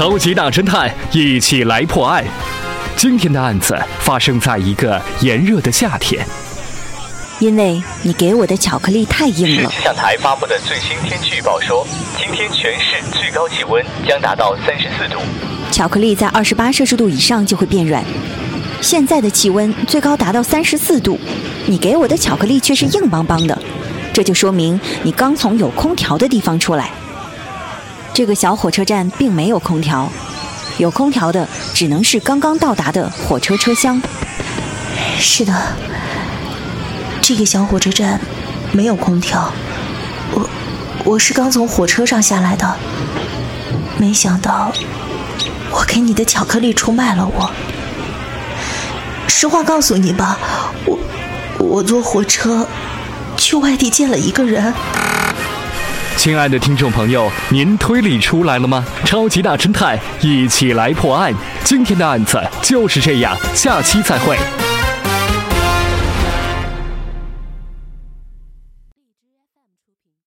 超级大侦探，一起来破案。今天的案子发生在一个炎热的夏天。因为你给我的巧克力太硬了市。气象台发布的最新天气预报说，今天全市最高气温将达到三十四度。巧克力在二十八摄氏度以上就会变软，现在的气温最高达到三十四度，你给我的巧克力却是硬邦邦的，这就说明你刚从有空调的地方出来。这个小火车站并没有空调，有空调的只能是刚刚到达的火车车厢。是的，这个小火车站没有空调。我我是刚从火车上下来的，没想到我给你的巧克力出卖了我。实话告诉你吧，我我坐火车去外地见了一个人。亲爱的听众朋友，您推理出来了吗？超级大侦探，一起来破案。今天的案子就是这样，下期再会。